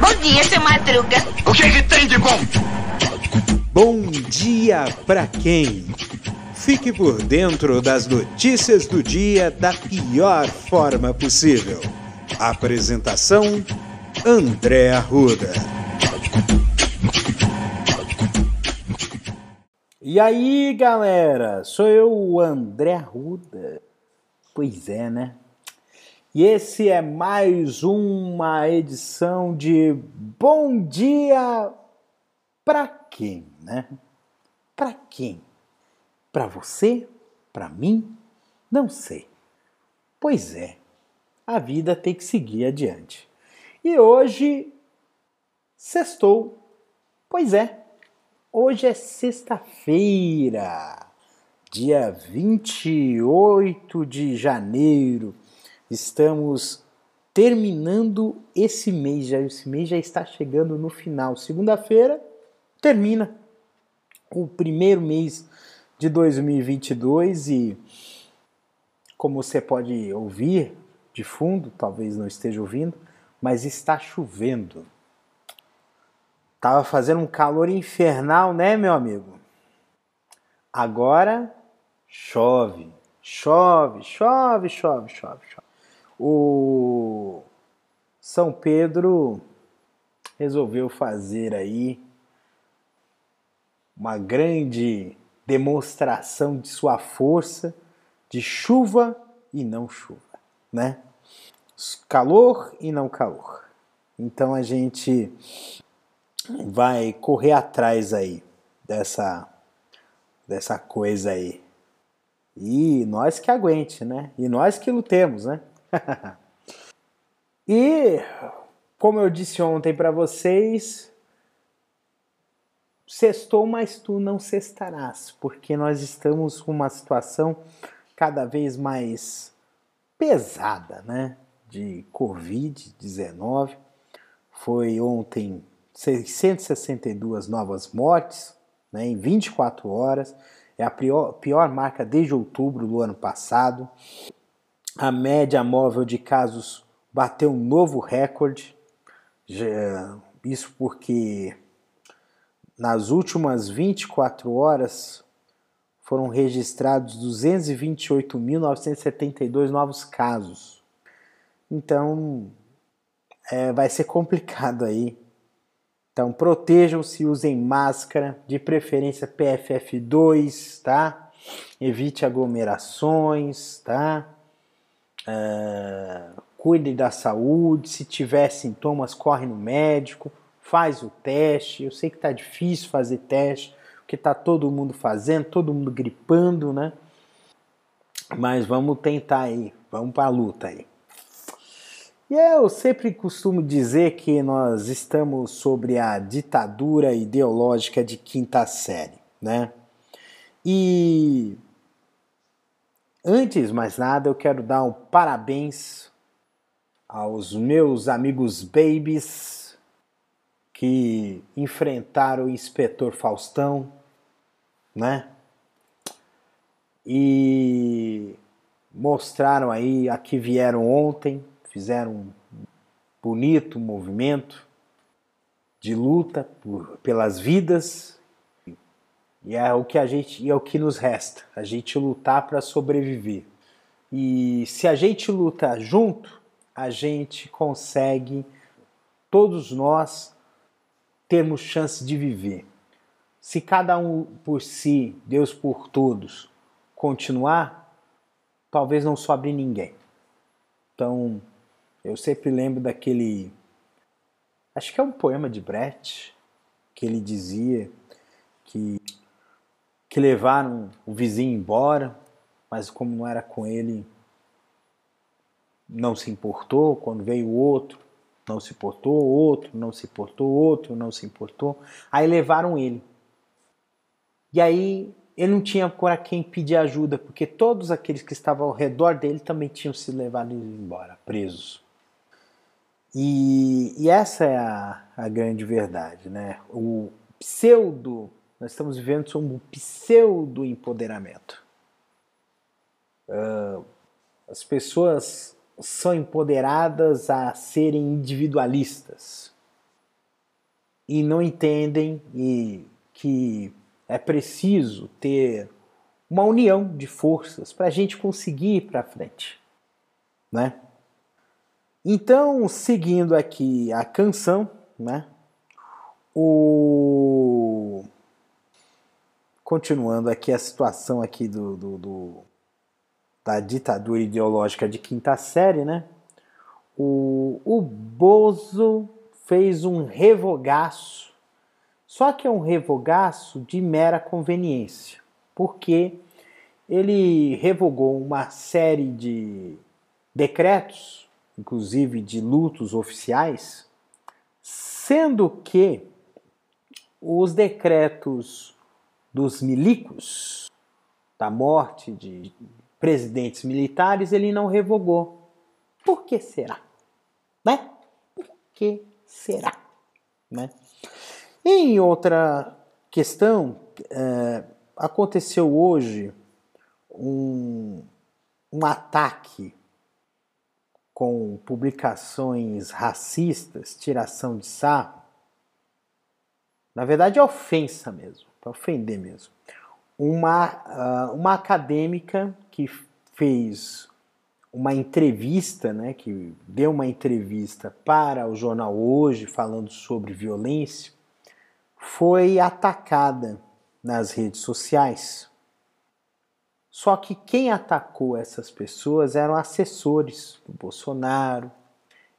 Bom dia, seu Madruga. O que, que tem de bom? Bom dia pra quem? Fique por dentro das notícias do dia da pior forma possível. Apresentação: André Arruda. E aí, galera? Sou eu, o André Arruda. Pois é, né? E esse é mais uma edição de Bom Dia para quem, né? Para quem? Para você? Para mim? Não sei. Pois é, a vida tem que seguir adiante. E hoje, sextou. Pois é, hoje é sexta-feira, dia 28 de janeiro. Estamos terminando esse mês, já esse mês já está chegando no final. Segunda-feira termina o primeiro mês de 2022 e como você pode ouvir de fundo, talvez não esteja ouvindo, mas está chovendo. Tava fazendo um calor infernal, né, meu amigo? Agora chove, chove, chove, chove, chove, chove. O São Pedro resolveu fazer aí uma grande demonstração de sua força de chuva e não chuva, né? Calor e não calor. Então a gente vai correr atrás aí dessa dessa coisa aí. E nós que aguente, né? E nós que lutemos, né? e como eu disse ontem para vocês, sextou, mas tu não sextarás, porque nós estamos com uma situação cada vez mais pesada, né? De Covid-19. Foi ontem 662 novas mortes né, em 24 horas. É a pior, pior marca desde outubro do ano passado. A média móvel de casos bateu um novo recorde. Isso porque nas últimas 24 horas foram registrados 228.972 novos casos. Então, é, vai ser complicado aí. Então, protejam-se, usem máscara, de preferência PFF2, tá? Evite aglomerações, tá? Uh, cuide da saúde. Se tiver sintomas, corre no médico faz o teste. Eu sei que tá difícil fazer teste, porque tá todo mundo fazendo, todo mundo gripando, né? Mas vamos tentar aí, vamos para a luta aí. E eu sempre costumo dizer que nós estamos sobre a ditadura ideológica de quinta série, né? E antes de mais nada, eu quero dar um parabéns aos meus amigos babies que enfrentaram o inspetor Faustão, né? E mostraram aí a que vieram ontem, fizeram um bonito movimento de luta por, pelas vidas. E é o que a gente, é o que nos resta, a gente lutar para sobreviver. E se a gente luta junto, a gente consegue todos nós termos chance de viver. Se cada um por si, Deus por todos, continuar, talvez não sobre ninguém. Então, eu sempre lembro daquele. Acho que é um poema de Brecht, que ele dizia que, que levaram o vizinho embora, mas como não era com ele, não se importou. Quando veio o outro, não se importou, outro não se importou, outro não se importou. Aí levaram ele. E aí ele não tinha para quem pedir ajuda, porque todos aqueles que estavam ao redor dele também tinham se levado embora, presos. E, e essa é a, a, grande verdade, né? O pseudo, nós estamos vivendo sobre um pseudo empoderamento. Uh, as pessoas são empoderadas a serem individualistas e não entendem e que é preciso ter uma união de forças para a gente conseguir ir para frente, né? Então, seguindo aqui a canção, né? O continuando aqui a situação aqui do, do, do da ditadura ideológica de quinta série, né? O, o Bozo fez um revogaço, só que é um revogaço de mera conveniência, porque ele revogou uma série de decretos, inclusive de lutos oficiais, sendo que os decretos dos milicos, da morte de presidentes militares, ele não revogou. Por que será? Né? Por que será? Né? Em outra questão, é, aconteceu hoje um, um ataque com publicações racistas, tiração de sarro. Na verdade, é ofensa mesmo, para ofender mesmo. Uma, uh, uma acadêmica que fez uma entrevista, né, que deu uma entrevista para o jornal Hoje falando sobre violência, foi atacada nas redes sociais. Só que quem atacou essas pessoas eram assessores do Bolsonaro,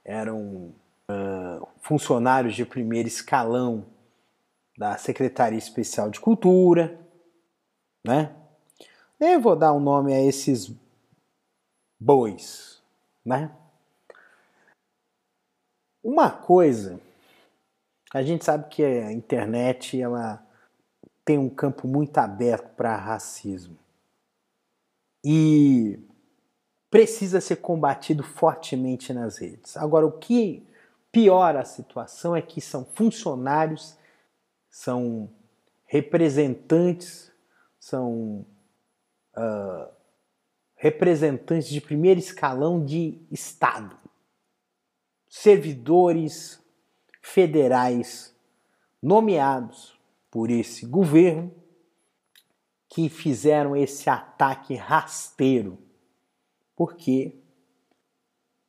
eram uh, funcionários de primeiro escalão da Secretaria Especial de Cultura, né? Eu vou dar um nome a esses bois, né? Uma coisa, a gente sabe que a internet ela tem um campo muito aberto para racismo e precisa ser combatido fortemente nas redes. Agora, o que piora a situação é que são funcionários, são representantes, são uh, representantes de primeiro escalão de Estado, servidores federais nomeados por esse governo que fizeram esse ataque rasteiro. Porque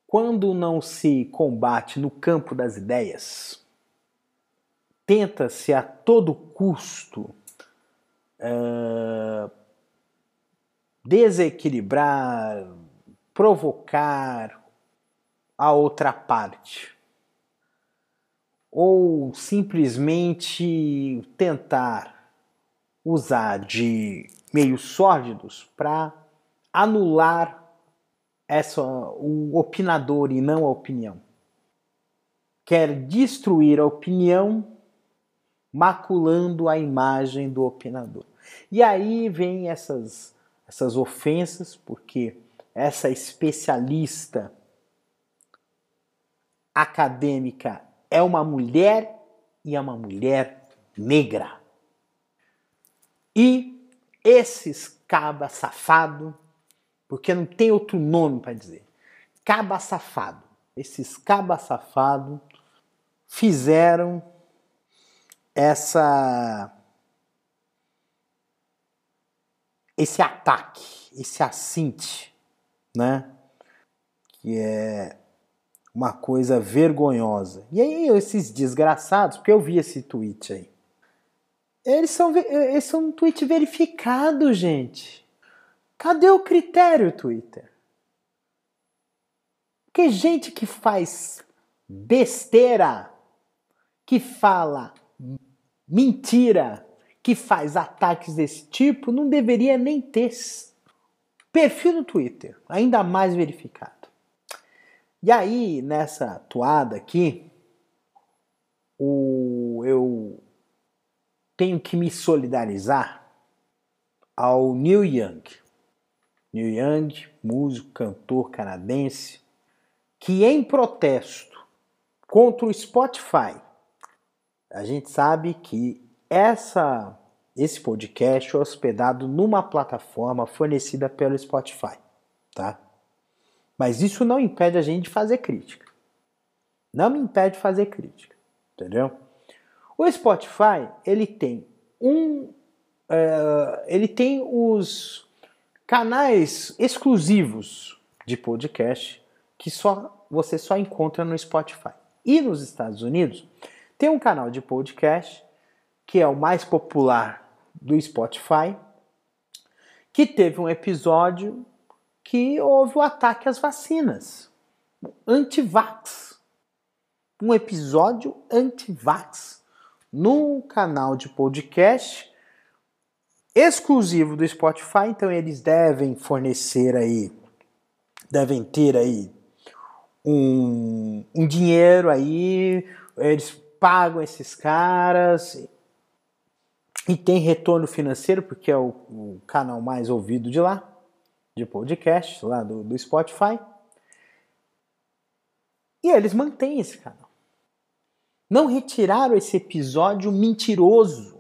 quando não se combate no campo das ideias, tenta-se a todo custo uh, desequilibrar, provocar a outra parte. Ou simplesmente tentar usar de meios sórdidos para anular essa, o opinador e não a opinião. Quer destruir a opinião maculando a imagem do opinador. E aí vem essas essas ofensas, porque essa especialista acadêmica é uma mulher e é uma mulher negra. E esses caba safado, porque não tem outro nome para dizer, caba safado, esses caba safado fizeram essa esse ataque, esse assinte, né? Que é uma coisa vergonhosa. E aí, esses desgraçados, porque eu vi esse tweet aí. Eles são, eles são um tweet verificado, gente. Cadê o critério, Twitter? Porque gente que faz besteira, que fala mentira, que faz ataques desse tipo não deveria nem ter perfil no Twitter, ainda mais verificado. E aí, nessa toada aqui, o, eu tenho que me solidarizar ao Neil Young. Neil Young, músico, cantor canadense, que em protesto contra o Spotify, a gente sabe que essa, esse podcast é hospedado numa plataforma fornecida pelo Spotify, tá? Mas isso não impede a gente de fazer crítica. Não me impede de fazer crítica, entendeu? O Spotify ele tem um, uh, ele tem os canais exclusivos de podcast que só você só encontra no Spotify. E nos Estados Unidos tem um canal de podcast que é o mais popular do Spotify, que teve um episódio que houve o ataque às vacinas, anti-vax. Um episódio anti-vax no canal de podcast exclusivo do Spotify, então eles devem fornecer aí, devem ter aí um, um dinheiro aí, eles pagam esses caras e tem retorno financeiro, porque é o, o canal mais ouvido de lá, de podcast, lá do, do Spotify. E eles mantêm esse canal. Não retiraram esse episódio mentiroso.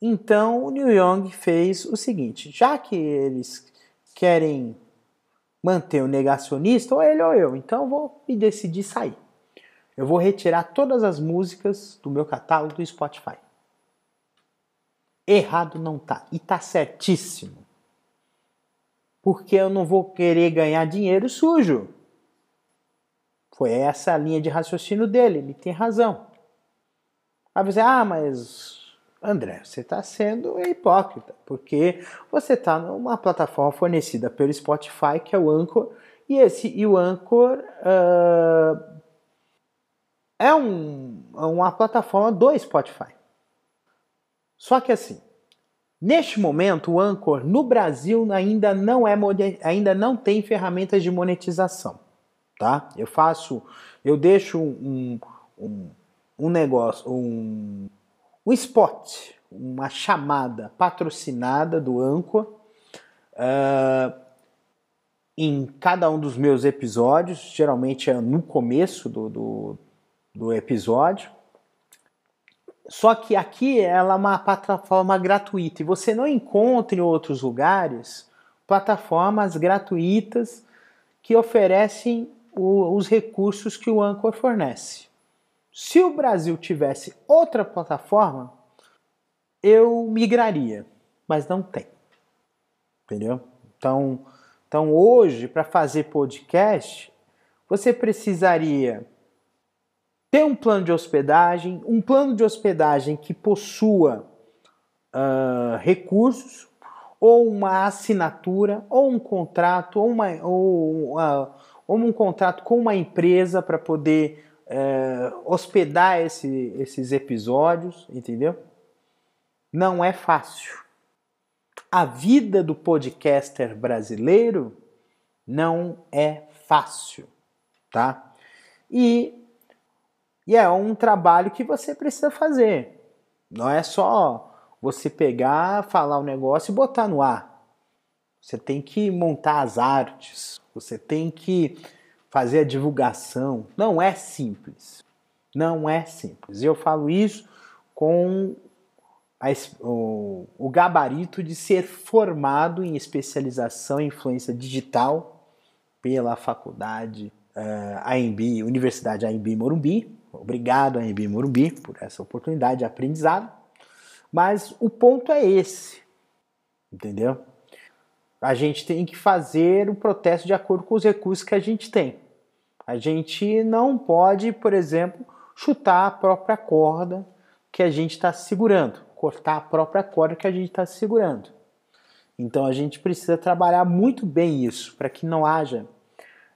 Então o New Young fez o seguinte: já que eles querem manter o negacionista, ou ele ou eu, então eu vou me decidir sair. Eu vou retirar todas as músicas do meu catálogo do Spotify. Errado não tá. E tá certíssimo. Porque eu não vou querer ganhar dinheiro sujo. Foi essa a linha de raciocínio dele. Ele tem razão. Aí você, ah, mas André, você está sendo hipócrita, porque você está numa plataforma fornecida pelo Spotify, que é o Anchor, e, esse, e o Anchor uh, é um, uma plataforma do Spotify. Só que assim, neste momento o Anchor no Brasil ainda não é ainda não tem ferramentas de monetização, tá? Eu faço, eu deixo um, um, um negócio, um, um spot, uma chamada patrocinada do Anchor uh, em cada um dos meus episódios, geralmente é no começo do, do, do episódio. Só que aqui ela é uma plataforma gratuita e você não encontra em outros lugares plataformas gratuitas que oferecem o, os recursos que o Anchor fornece. Se o Brasil tivesse outra plataforma, eu migraria, mas não tem. Entendeu? Então, então hoje, para fazer podcast, você precisaria ter um plano de hospedagem, um plano de hospedagem que possua uh, recursos, ou uma assinatura, ou um contrato, ou, uma, ou, uh, ou um contrato com uma empresa para poder uh, hospedar esse, esses episódios, entendeu? Não é fácil. A vida do podcaster brasileiro não é fácil, tá? E e é um trabalho que você precisa fazer. Não é só você pegar, falar o um negócio e botar no ar. Você tem que montar as artes, você tem que fazer a divulgação. Não é simples. Não é simples. Eu falo isso com a, o, o, gabarito de ser formado em especialização em influência digital pela faculdade uh, eh, AMB, Universidade AMB Morumbi, Obrigado, Anhembi Morumbi, por essa oportunidade de aprendizado. Mas o ponto é esse, entendeu? A gente tem que fazer o protesto de acordo com os recursos que a gente tem. A gente não pode, por exemplo, chutar a própria corda que a gente está segurando, cortar a própria corda que a gente está segurando. Então a gente precisa trabalhar muito bem isso para que não haja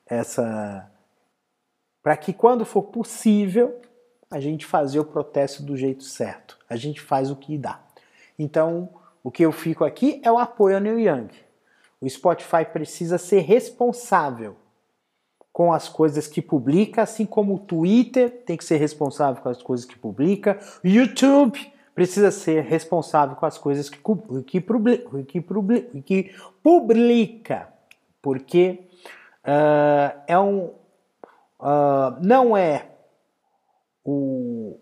essa para que quando for possível a gente fazer o protesto do jeito certo. A gente faz o que dá. Então, o que eu fico aqui é o apoio ao Neil Young. O Spotify precisa ser responsável com as coisas que publica, assim como o Twitter tem que ser responsável com as coisas que publica, o YouTube precisa ser responsável com as coisas que, que, que, que publica, porque uh, é um, uh, não é o,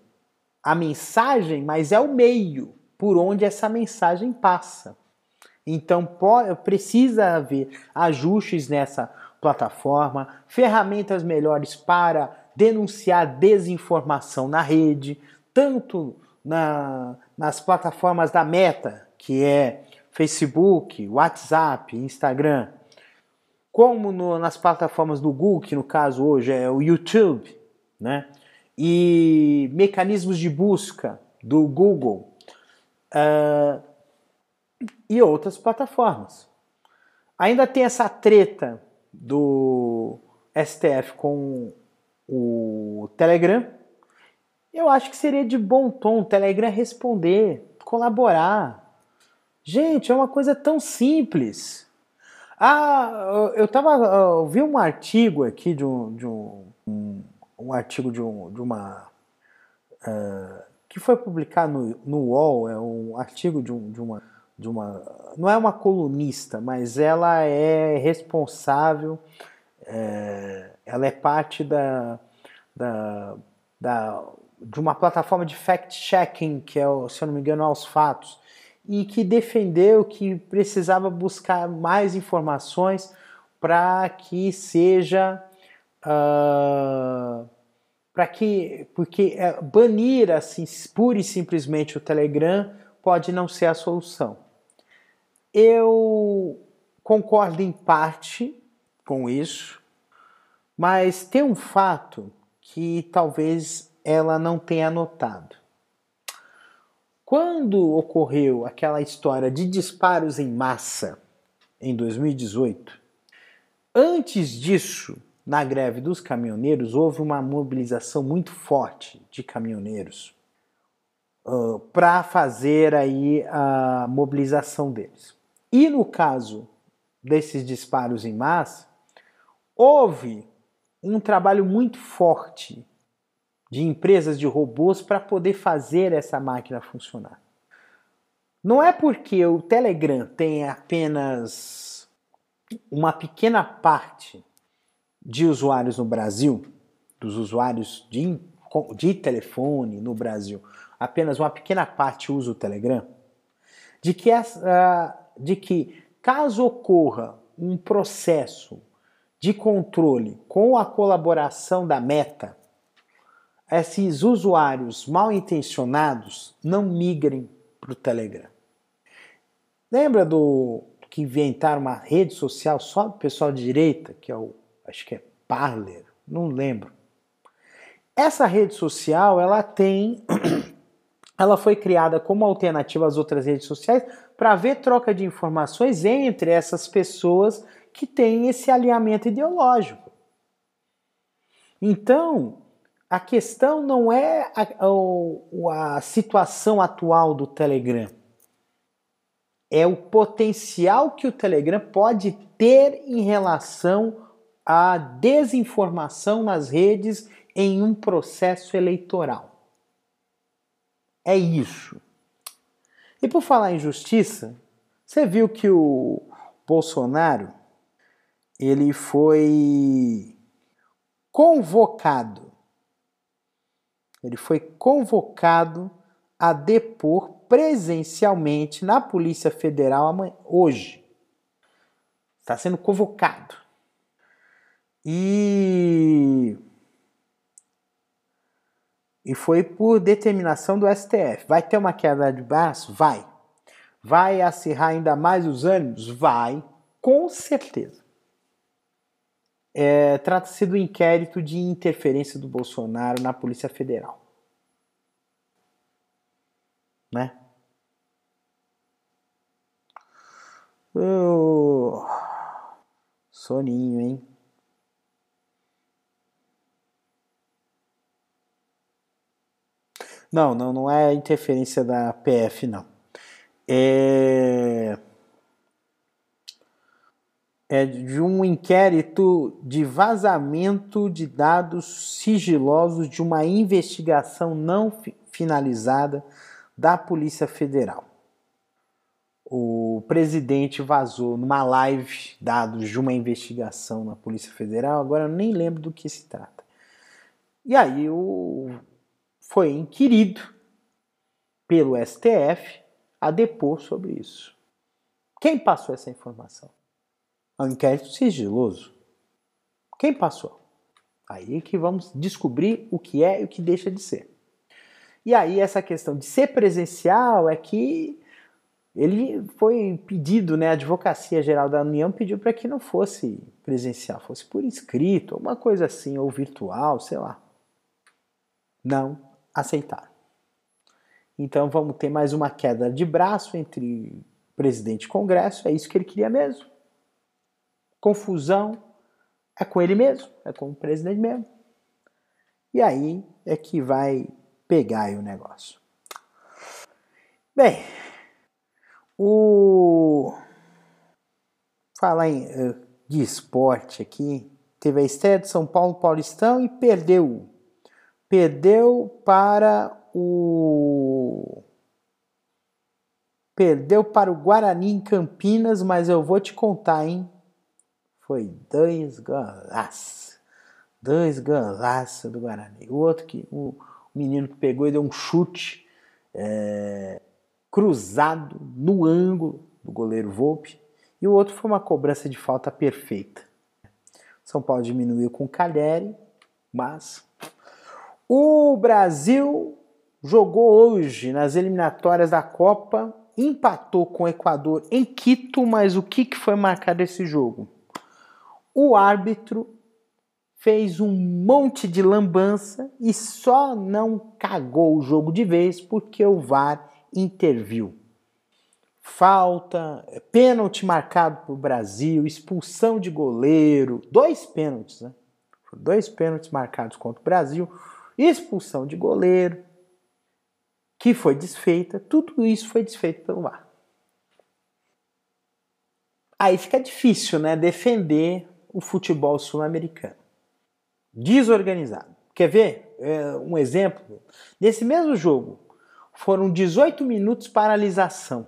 a mensagem, mas é o meio por onde essa mensagem passa. Então pode, precisa haver ajustes nessa plataforma, ferramentas melhores para denunciar desinformação na rede, tanto na, nas plataformas da Meta, que é Facebook, WhatsApp, Instagram, como no, nas plataformas do Google, que no caso hoje é o YouTube, né? e mecanismos de busca do Google uh, e outras plataformas. Ainda tem essa treta do STF com o Telegram. Eu acho que seria de bom tom o Telegram responder, colaborar. Gente, é uma coisa tão simples. Ah, eu tava. Eu vi um artigo aqui de um, de um, um artigo de, um, de uma. Uh, que foi publicado no, no UOL, é um artigo de, um, de, uma, de uma. Não é uma colunista, mas ela é responsável, é, ela é parte da, da, da, de uma plataforma de fact-checking, que é, se eu não me engano, aos fatos e que defendeu que precisava buscar mais informações para que seja uh, para que porque uh, banir assim pura e simplesmente o Telegram pode não ser a solução. Eu concordo em parte com isso, mas tem um fato que talvez ela não tenha notado. Quando ocorreu aquela história de disparos em massa em 2018, antes disso, na greve dos caminhoneiros, houve uma mobilização muito forte de caminhoneiros uh, para fazer aí a mobilização deles. E no caso desses disparos em massa, houve um trabalho muito forte de empresas de robôs para poder fazer essa máquina funcionar. Não é porque o Telegram tem apenas uma pequena parte de usuários no Brasil, dos usuários de, de telefone no Brasil, apenas uma pequena parte usa o Telegram, de que, essa, de que caso ocorra um processo de controle com a colaboração da Meta, esses usuários mal intencionados não migrem para o Telegram. Lembra do que inventaram uma rede social só do pessoal de direita, que é o, acho que é Parler, não lembro. Essa rede social, ela tem ela foi criada como alternativa às outras redes sociais para haver troca de informações entre essas pessoas que têm esse alinhamento ideológico. Então, a questão não é a, a, situação atual do Telegram. É o potencial que o Telegram pode ter em relação à desinformação nas redes em um processo eleitoral. É isso. E por falar em justiça, você viu que o Bolsonaro ele foi convocado ele foi convocado a depor presencialmente na Polícia Federal hoje. Está sendo convocado. E e foi por determinação do STF. Vai ter uma queda de braço? Vai. Vai acirrar ainda mais os ânimos? Vai, com certeza. É, Trata-se do inquérito de interferência do Bolsonaro na Polícia Federal. Né? Oh, soninho, hein? Não, não, não é interferência da PF, não. É é de um inquérito de vazamento de dados sigilosos de uma investigação não finalizada da Polícia Federal. O presidente vazou numa live dados de uma investigação na Polícia Federal, agora eu nem lembro do que se trata. E aí o, foi inquirido pelo STF a depor sobre isso. Quem passou essa informação? É um inquérito sigiloso. Quem passou? Aí que vamos descobrir o que é e o que deixa de ser. E aí essa questão de ser presencial é que ele foi pedido, né, a Advocacia Geral da União pediu para que não fosse presencial, fosse por escrito, alguma coisa assim, ou virtual, sei lá. Não aceitaram. Então vamos ter mais uma queda de braço entre presidente e Congresso, é isso que ele queria mesmo. Confusão é com ele mesmo, é com o presidente mesmo. E aí é que vai pegar aí o negócio. Bem, o falar em, eh, de esporte aqui, teve a estreia de São Paulo Paulistão e perdeu. Perdeu para o perdeu para o Guarani em Campinas, mas eu vou te contar, hein? Foi dois golaços. Dois golaços do Guarani. O outro que o menino que pegou e deu um chute é, cruzado no ângulo do goleiro Volpe. E o outro foi uma cobrança de falta perfeita. São Paulo diminuiu com o Calheri, mas o Brasil jogou hoje nas eliminatórias da Copa, empatou com o Equador em Quito, mas o que, que foi marcado esse jogo? O árbitro fez um monte de lambança e só não cagou o jogo de vez porque o VAR interviu. Falta, pênalti marcado para o Brasil, expulsão de goleiro, dois pênaltis, né? Dois pênaltis marcados contra o Brasil, expulsão de goleiro, que foi desfeita, tudo isso foi desfeito pelo VAR. Aí fica difícil, né, defender o futebol sul-americano. Desorganizado. Quer ver é, um exemplo? Nesse mesmo jogo, foram 18 minutos paralisação.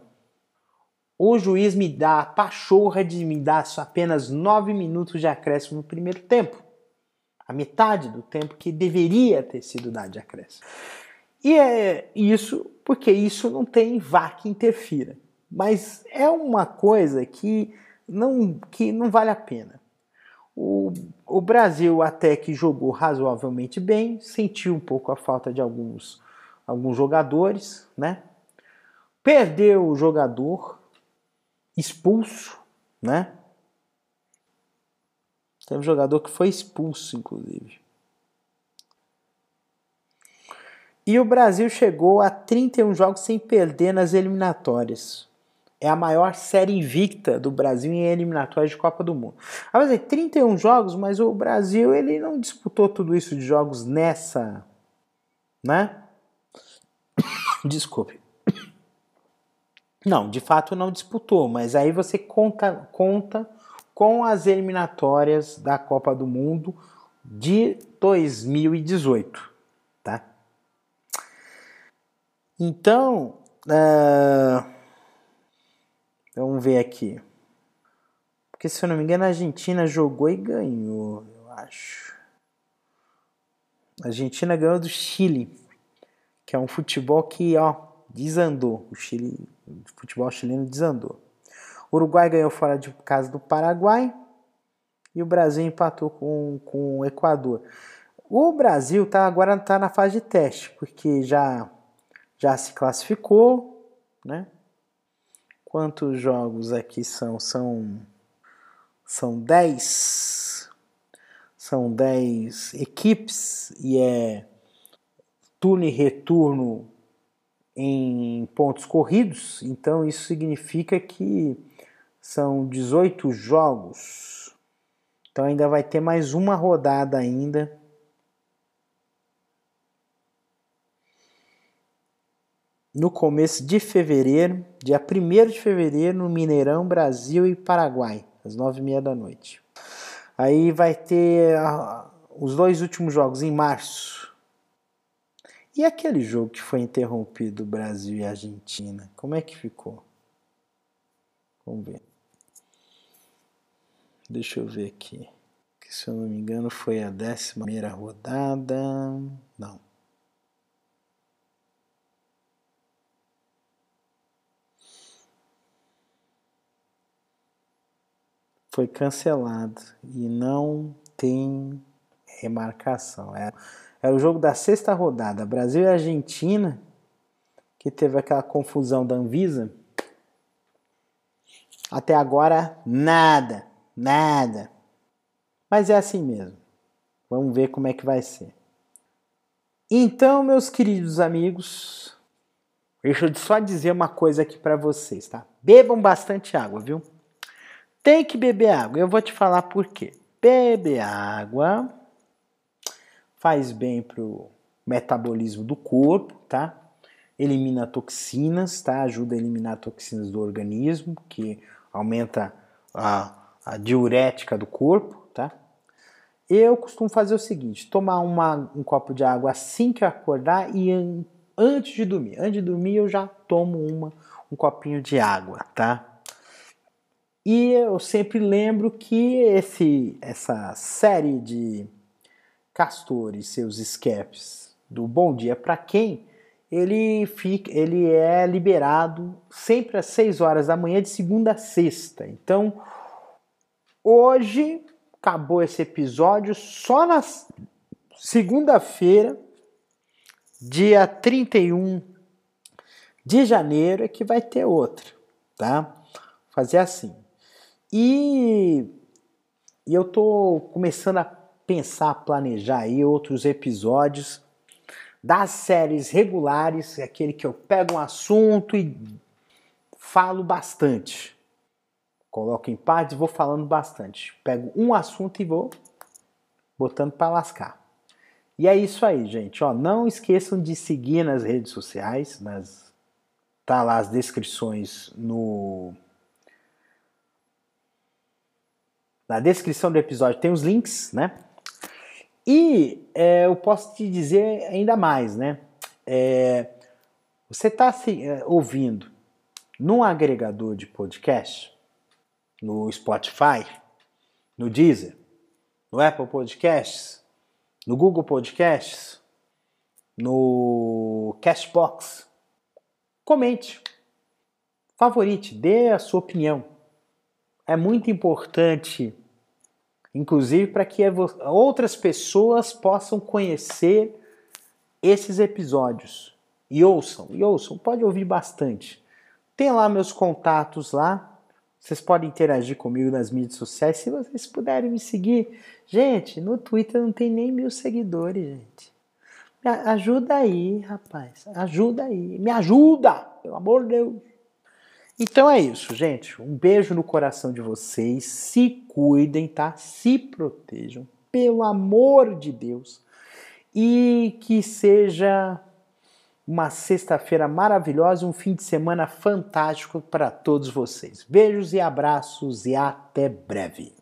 O juiz me dá a pachorra de me dar apenas 9 minutos de acréscimo no primeiro tempo. A metade do tempo que deveria ter sido dado de acréscimo. E é isso porque isso não tem VAR que interfira. Mas é uma coisa que não, que não vale a pena. O, o Brasil até que jogou razoavelmente bem, sentiu um pouco a falta de alguns, alguns jogadores, né? Perdeu o jogador expulso, né? Teve um jogador que foi expulso, inclusive. E o Brasil chegou a 31 jogos sem perder nas eliminatórias. É a maior série invicta do Brasil em eliminatórias de Copa do Mundo. Mas é 31 jogos, mas o Brasil ele não disputou tudo isso de jogos nessa, né? Desculpe. Não, de fato não disputou, mas aí você conta, conta com as eliminatórias da Copa do Mundo de 2018. Então, uh, vamos ver aqui. Porque se eu não me engano, a Argentina jogou e ganhou, eu acho. A Argentina ganhou do Chile, que é um futebol que, ó, desandou. O Chile, o futebol chileno desandou. O Uruguai ganhou fora de casa do Paraguai e o Brasil empatou com, com o Equador. O Brasil tá, agora está na fase de teste, porque já já se classificou, né? Quantos jogos aqui são? São são 10 são 10 equipes e é turno e retorno em pontos corridos, então isso significa que são 18 jogos. Então ainda vai ter mais uma rodada ainda no começo de fevereiro, dia 1 de fevereiro, no Mineirão, Brasil e Paraguai, às 9h30 da noite. Aí vai ter uh, os dois últimos jogos em março. E aquele jogo que foi interrompido, Brasil e Argentina, como é que ficou? Vamos ver. Deixa eu ver aqui. Que, se eu não me engano, foi a décima primeira rodada. Não. Foi cancelado e não tem remarcação. Era, era o jogo da sexta rodada, Brasil e Argentina, que teve aquela confusão da Anvisa. Até agora, nada, nada. Mas é assim mesmo. Vamos ver como é que vai ser. Então, meus queridos amigos, deixa eu só dizer uma coisa aqui para vocês, tá? Bebam bastante água, viu? Tem que beber água. Eu vou te falar por quê. Beber água faz bem pro metabolismo do corpo, tá? Elimina toxinas, tá? Ajuda a eliminar toxinas do organismo, que aumenta a, a diurética do corpo, tá? Eu costumo fazer o seguinte: tomar uma, um copo de água assim que eu acordar e an antes de dormir. Antes de dormir eu já tomo uma, um copinho de água, tá? E eu sempre lembro que esse, essa série de Castor e seus escapes do Bom Dia para Quem, ele, fica, ele é liberado sempre às 6 horas da manhã de segunda a sexta. Então, hoje acabou esse episódio só na segunda-feira, dia 31 de janeiro, é que vai ter outro, tá? Fazer assim. E, e eu tô começando a pensar, planejar aí outros episódios das séries regulares, aquele que eu pego um assunto e falo bastante coloco em partes, vou falando bastante. Pego um assunto e vou botando para lascar. E é isso aí, gente. Ó, não esqueçam de seguir nas redes sociais, nas tá lá as descrições no na descrição do episódio tem os links, né? E é, eu posso te dizer ainda mais, né? É, você está assim, é, ouvindo num agregador de podcast, no Spotify, no Deezer, no Apple Podcasts, no Google Podcasts, no Cashbox. Comente, favorite, dê a sua opinião. É muito importante, inclusive, para que outras pessoas possam conhecer esses episódios. E ouçam, e ouçam, pode ouvir bastante. Tem lá meus contatos lá, vocês podem interagir comigo nas mídias sociais se vocês puderem me seguir. Gente, no Twitter não tem nem mil seguidores, gente. Me ajuda aí, rapaz. Ajuda aí. Me ajuda, pelo amor de Deus. Então é isso, gente. Um beijo no coração de vocês. Se cuidem, tá? Se protejam, pelo amor de Deus. E que seja uma sexta-feira maravilhosa, um fim de semana fantástico para todos vocês. Beijos e abraços e até breve.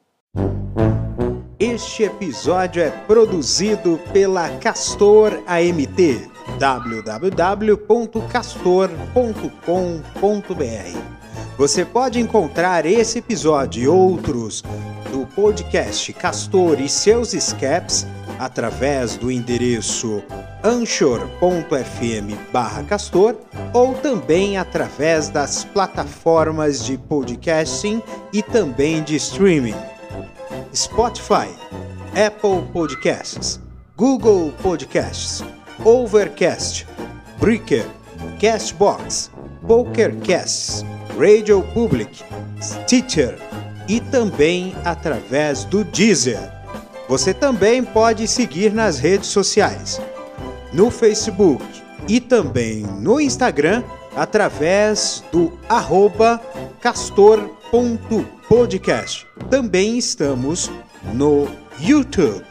Este episódio é produzido pela Castor AMT www.castor.com.br. Você pode encontrar esse episódio e outros do podcast Castor e seus escapes através do endereço anchor.fm castor ou também através das plataformas de podcasting e também de streaming. Spotify, Apple Podcasts, Google Podcasts, Overcast, Breaker, Castbox, PokerCasts, Radio Public, Stitcher e também através do Deezer. Você também pode seguir nas redes sociais, no Facebook e também no Instagram através do arroba castor.podcast. Também estamos no YouTube.